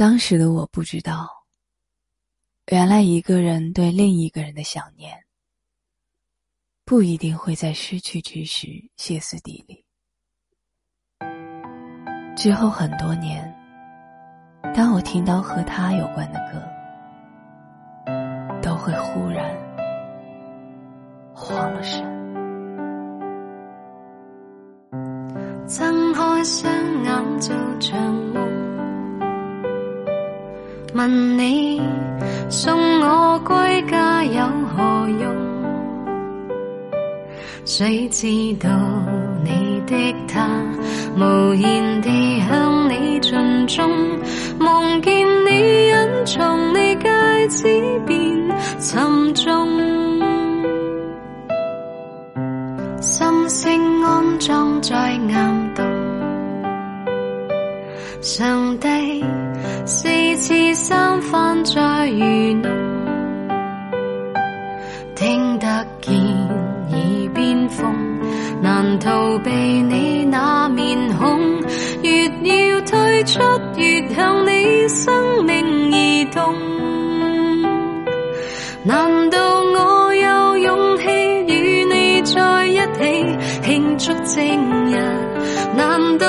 当时的我不知道，原来一个人对另一个人的想念，不一定会在失去之时歇斯底里。之后很多年，当我听到和他有关的歌，都会忽然慌了神。睁开双眼问你送我归家有何用？谁知道你的他无言地向你尽忠，望见你隐藏你戒指变沉重。心声安装在岩洞，上帝四次三番在愚弄，听得见耳边风，难逃避你那面孔，越要退出，越向你生命移动，难道我有勇气与你在一起庆祝正日？难道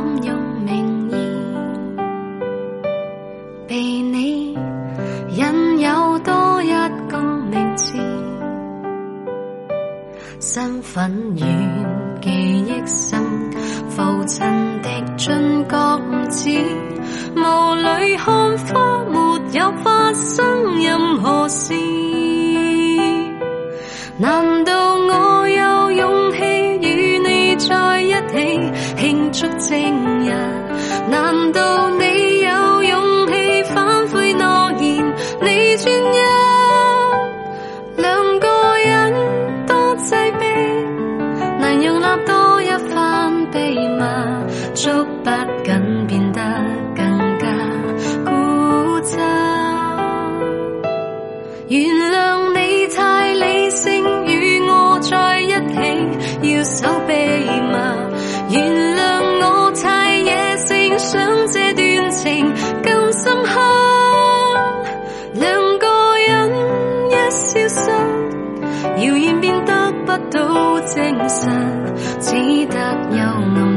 该滥用名言，被你引诱多一个名字，身份远，记忆深，浮尘的进觉子，雾里看花，没有发生任何事。一，两个人多挤迫，难容纳多一番秘密，捉不紧变得更加固执。原谅你太理性，与我在一起要守秘密。原谅我太野性，想精神只得幽暗